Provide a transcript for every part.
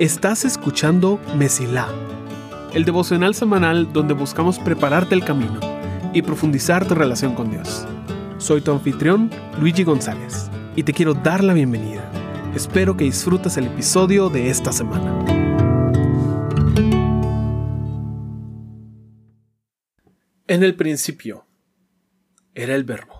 Estás escuchando Mesilá, el devocional semanal donde buscamos prepararte el camino y profundizar tu relación con Dios. Soy tu anfitrión, Luigi González, y te quiero dar la bienvenida. Espero que disfrutes el episodio de esta semana. En el principio era el verbo,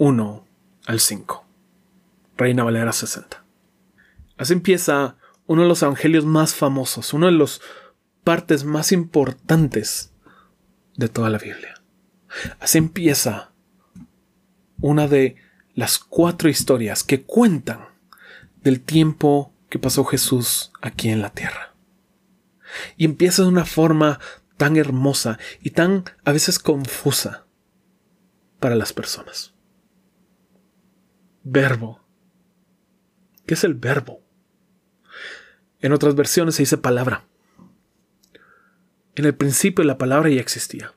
1 al 5. Reina Valera 60. Así empieza uno de los evangelios más famosos, uno de los partes más importantes de toda la Biblia. Así empieza una de las cuatro historias que cuentan del tiempo que pasó Jesús aquí en la tierra. Y empieza de una forma tan hermosa y tan a veces confusa para las personas. Verbo. ¿Qué es el verbo? En otras versiones se dice palabra. En el principio la palabra ya existía.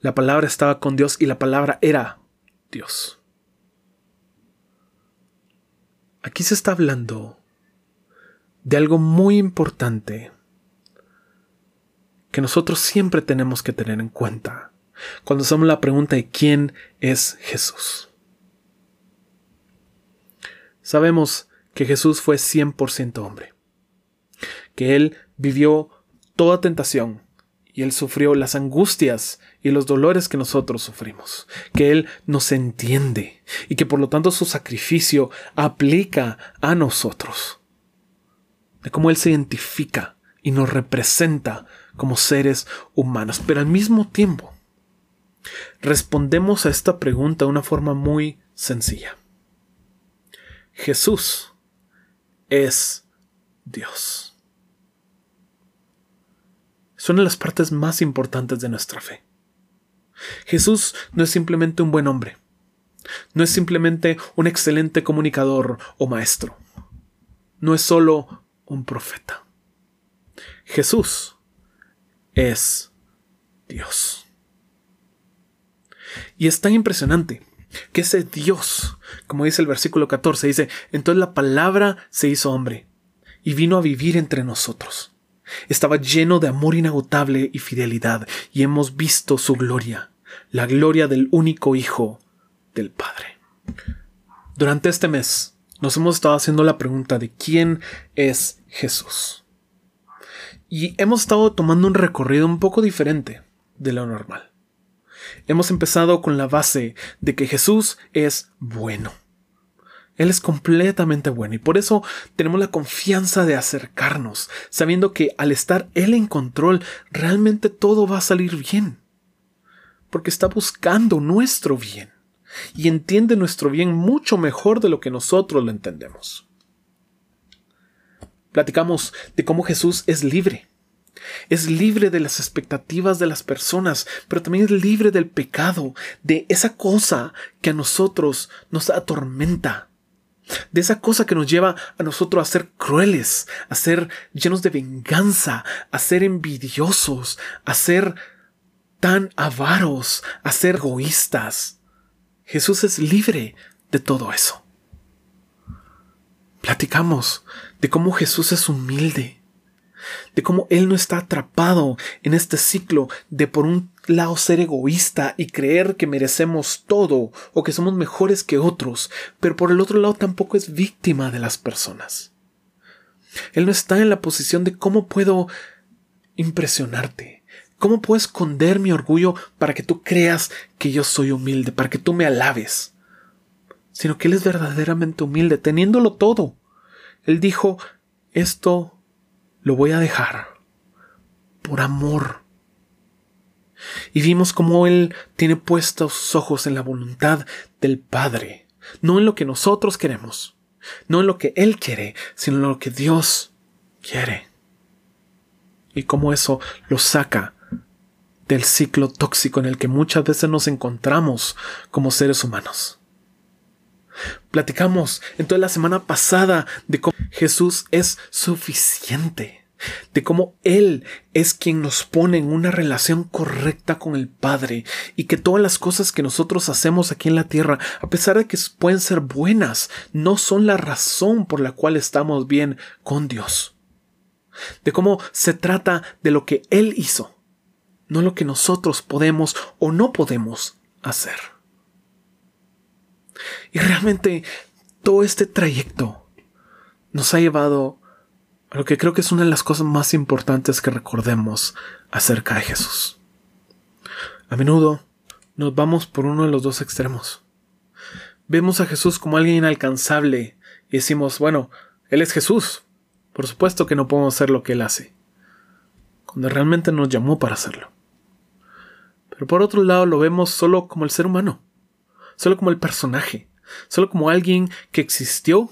La palabra estaba con Dios y la palabra era Dios. Aquí se está hablando de algo muy importante que nosotros siempre tenemos que tener en cuenta cuando hacemos la pregunta de quién es Jesús. Sabemos que Jesús fue 100% hombre que Él vivió toda tentación y Él sufrió las angustias y los dolores que nosotros sufrimos, que Él nos entiende y que por lo tanto su sacrificio aplica a nosotros, de cómo Él se identifica y nos representa como seres humanos, pero al mismo tiempo respondemos a esta pregunta de una forma muy sencilla. Jesús es Dios. Son una de las partes más importantes de nuestra fe. Jesús no es simplemente un buen hombre, no es simplemente un excelente comunicador o maestro, no es solo un profeta. Jesús es Dios. Y es tan impresionante que ese Dios, como dice el versículo 14, dice, entonces la palabra se hizo hombre y vino a vivir entre nosotros. Estaba lleno de amor inagotable y fidelidad, y hemos visto su gloria, la gloria del único Hijo del Padre. Durante este mes nos hemos estado haciendo la pregunta de quién es Jesús. Y hemos estado tomando un recorrido un poco diferente de lo normal. Hemos empezado con la base de que Jesús es bueno. Él es completamente bueno y por eso tenemos la confianza de acercarnos, sabiendo que al estar Él en control, realmente todo va a salir bien. Porque está buscando nuestro bien y entiende nuestro bien mucho mejor de lo que nosotros lo entendemos. Platicamos de cómo Jesús es libre. Es libre de las expectativas de las personas, pero también es libre del pecado, de esa cosa que a nosotros nos atormenta, de esa cosa que nos lleva a nosotros a ser crueles, a ser llenos de venganza, a ser envidiosos, a ser tan avaros, a ser egoístas. Jesús es libre de todo eso. Platicamos de cómo Jesús es humilde, de cómo Él no está atrapado en este ciclo de por un lado ser egoísta y creer que merecemos todo o que somos mejores que otros, pero por el otro lado tampoco es víctima de las personas. Él no está en la posición de cómo puedo impresionarte, cómo puedo esconder mi orgullo para que tú creas que yo soy humilde, para que tú me alabes, sino que Él es verdaderamente humilde, teniéndolo todo. Él dijo, esto lo voy a dejar por amor. Y vimos cómo Él tiene puestos sus ojos en la voluntad del Padre, no en lo que nosotros queremos, No en lo que Él quiere, sino en lo que Dios quiere. Y cómo eso lo saca del ciclo tóxico en el que muchas veces nos encontramos como seres humanos. Platicamos en toda la semana pasada de cómo Jesús es suficiente, de cómo Él es quien nos pone en una relación correcta con el Padre y que todas las cosas que nosotros hacemos aquí en la tierra, a pesar de que pueden ser buenas, no son la razón por la cual estamos bien con Dios. De cómo se trata de lo que Él hizo no lo que nosotros podemos o no podemos hacer. Y realmente todo este trayecto nos ha llevado a lo que creo que es una de las cosas más importantes que recordemos acerca de Jesús. A menudo nos vamos por uno de los dos extremos. Vemos a Jesús como alguien inalcanzable y decimos, bueno, Él es Jesús. Por supuesto que no podemos hacer lo que Él hace, cuando realmente nos llamó para hacerlo. Pero por otro lado lo vemos solo como el ser humano, solo como el personaje, solo como alguien que existió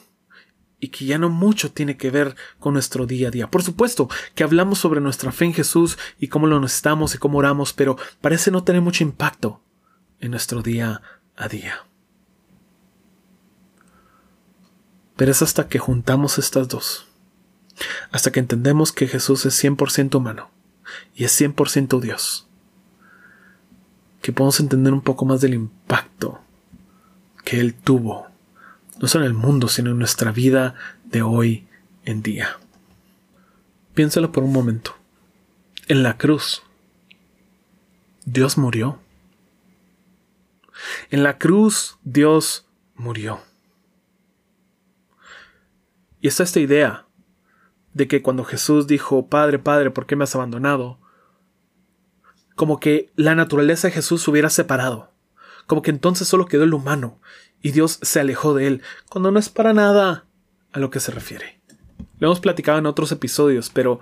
y que ya no mucho tiene que ver con nuestro día a día. Por supuesto que hablamos sobre nuestra fe en Jesús y cómo lo necesitamos y cómo oramos, pero parece no tener mucho impacto en nuestro día a día. Pero es hasta que juntamos estas dos, hasta que entendemos que Jesús es 100% humano y es 100% Dios, que podemos entender un poco más del impacto que Él tuvo, no solo en el mundo, sino en nuestra vida de hoy en día. Piénsalo por un momento. En la cruz, Dios murió. En la cruz, Dios murió. Y está esta idea de que cuando Jesús dijo, Padre, Padre, ¿por qué me has abandonado? como que la naturaleza de Jesús se hubiera separado, como que entonces solo quedó el humano y Dios se alejó de él, cuando no es para nada a lo que se refiere. Lo hemos platicado en otros episodios, pero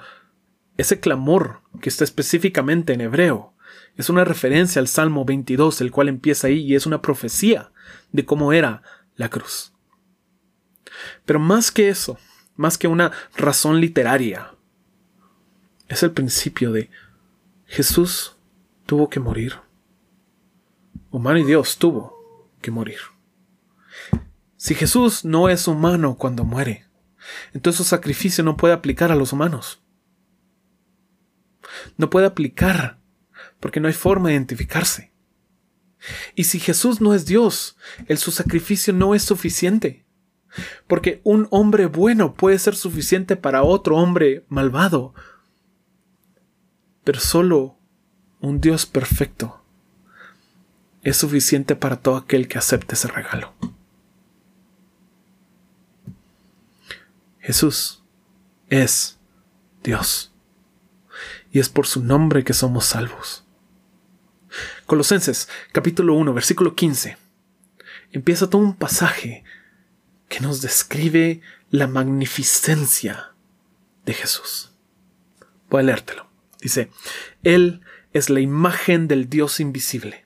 ese clamor que está específicamente en hebreo es una referencia al Salmo 22, el cual empieza ahí y es una profecía de cómo era la cruz. Pero más que eso, más que una razón literaria, es el principio de Jesús tuvo que morir. Humano y Dios tuvo que morir. Si Jesús no es humano cuando muere, entonces su sacrificio no puede aplicar a los humanos. No puede aplicar porque no hay forma de identificarse. Y si Jesús no es Dios, el su sacrificio no es suficiente. Porque un hombre bueno puede ser suficiente para otro hombre malvado. Pero solo un Dios perfecto, es suficiente para todo aquel que acepte ese regalo. Jesús es Dios. Y es por su nombre que somos salvos. Colosenses capítulo 1 versículo 15. Empieza todo un pasaje que nos describe la magnificencia de Jesús. Voy a leértelo. Dice, Él es la imagen del Dios invisible,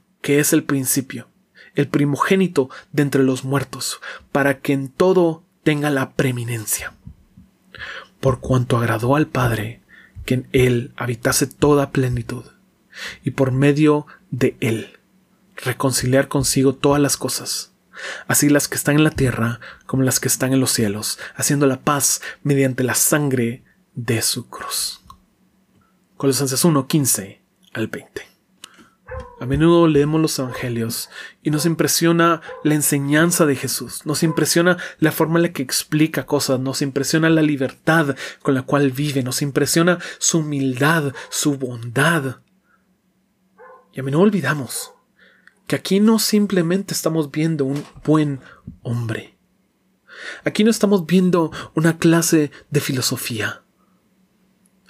que es el principio, el primogénito de entre los muertos, para que en todo tenga la preeminencia. Por cuanto agradó al Padre que en Él habitase toda plenitud, y por medio de Él reconciliar consigo todas las cosas, así las que están en la tierra como las que están en los cielos, haciendo la paz mediante la sangre de su cruz. Colosenses 1, 15 al 20. A menudo leemos los evangelios y nos impresiona la enseñanza de Jesús, nos impresiona la forma en la que explica cosas, nos impresiona la libertad con la cual vive, nos impresiona su humildad, su bondad. Y a menudo olvidamos que aquí no simplemente estamos viendo un buen hombre, Aquí no estamos viendo una clase de filosofía.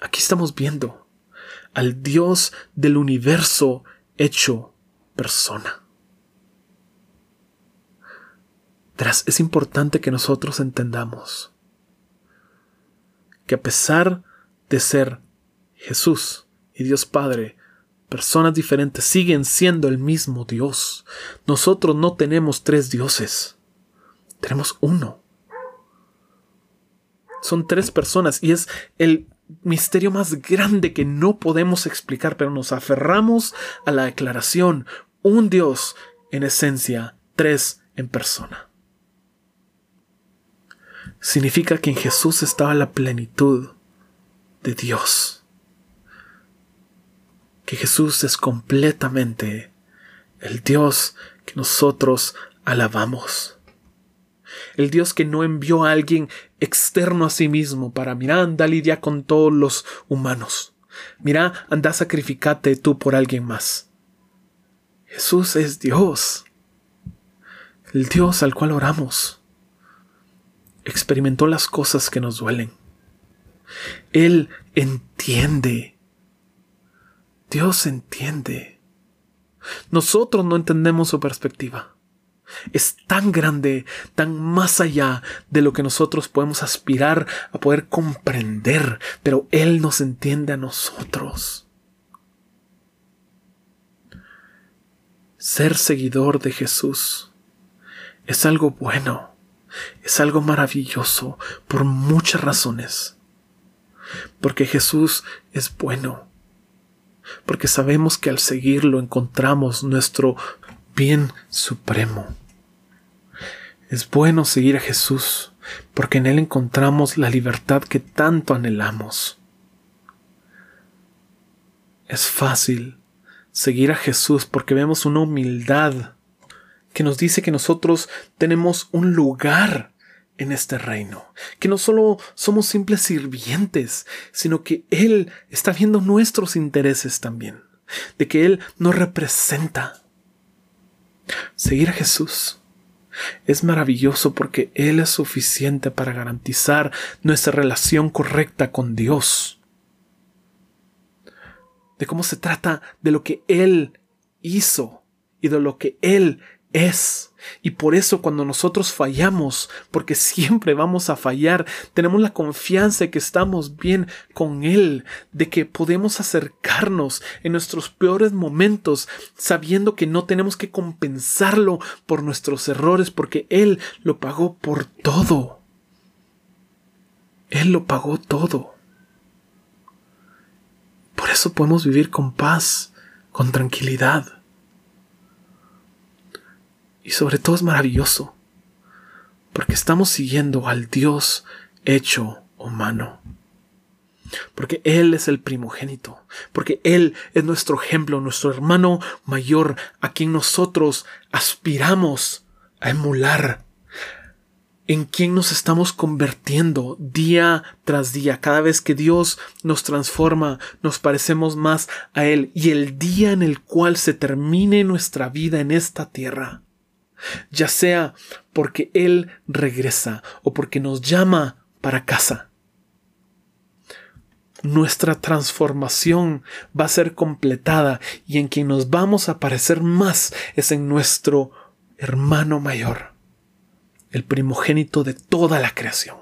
Aquí estamos viendo al Dios del universo hecho persona. es importante que nosotros entendamos que a pesar de ser Jesús y Dios Padre, personas diferentes siguen siendo el mismo Dios. Nosotros no tenemos tres dioses, tenemos uno. Son tres personas y es el misterio más grande que no podemos explicar, pero nos aferramos a la declaración, un Dios en esencia, tres en persona. Significa que en Jesús estaba la plenitud de Dios. Que Jesús es completamente el Dios que nosotros alabamos. El Dios que no envió a alguien externo a sí mismo para, mira, anda lidia con todos los humanos. Mira, anda sacrificate tú por alguien más. Jesús es Dios. El Dios al cual oramos. Experimentó las cosas que nos duelen. Él entiende. Dios entiende. Nosotros no entendemos su perspectiva es tan grande, tan más allá de lo que nosotros podemos aspirar a poder comprender, pero Él nos entiende a nosotros. Ser seguidor de Jesús es algo bueno, es algo maravilloso por muchas razones. Porque Jesús es bueno, porque sabemos que al seguirlo encontramos nuestro bien supremo. Es bueno seguir a Jesús, porque en Él encontramos la libertad que tanto anhelamos. Es fácil seguir a Jesús porque vemos una humildad que nos dice que nosotros tenemos un lugar en este reino, que no solo somos simples sirvientes, sino que Él está viendo nuestros intereses también, de que Él nos representa. Seguir a Jesús es maravilloso porque Él es suficiente para garantizar nuestra relación correcta con Dios. De cómo se trata de lo que Él hizo y de lo que Él es. Y por eso cuando nosotros fallamos, porque siempre vamos a fallar, tenemos la confianza de que estamos bien con Él, de que podemos acercarnos en nuestros peores momentos, sabiendo que no tenemos que compensarlo por nuestros errores, porque Él lo pagó por todo. Él lo pagó todo. Por eso podemos vivir con paz, con tranquilidad. Y sobre todo es maravilloso, porque estamos siguiendo al Dios hecho humano. Porque Él es el primogénito, porque Él es nuestro ejemplo, nuestro hermano mayor, a quien nosotros aspiramos a emular, en quien nos estamos convirtiendo día tras día. Cada vez que Dios nos transforma, nos parecemos más a Él. Y el día en el cual se termine nuestra vida en esta tierra, ya sea porque Él regresa o porque nos llama para casa. Nuestra transformación va a ser completada y en quien nos vamos a parecer más es en nuestro hermano mayor, el primogénito de toda la creación,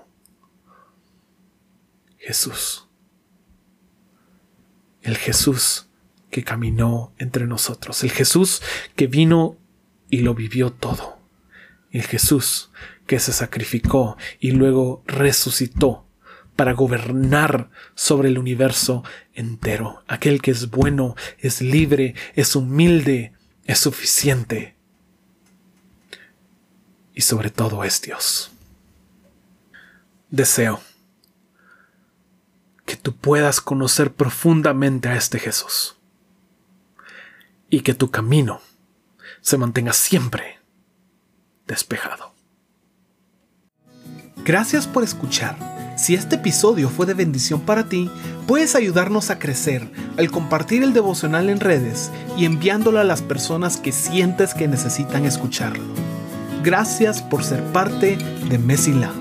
Jesús. El Jesús que caminó entre nosotros, el Jesús que vino y lo vivió todo. El Jesús que se sacrificó y luego resucitó para gobernar sobre el universo entero. Aquel que es bueno, es libre, es humilde, es suficiente. Y sobre todo es Dios. Deseo que tú puedas conocer profundamente a este Jesús y que tu camino se mantenga siempre despejado. Gracias por escuchar. Si este episodio fue de bendición para ti, puedes ayudarnos a crecer al compartir el devocional en redes y enviándolo a las personas que sientes que necesitan escucharlo. Gracias por ser parte de Mesila.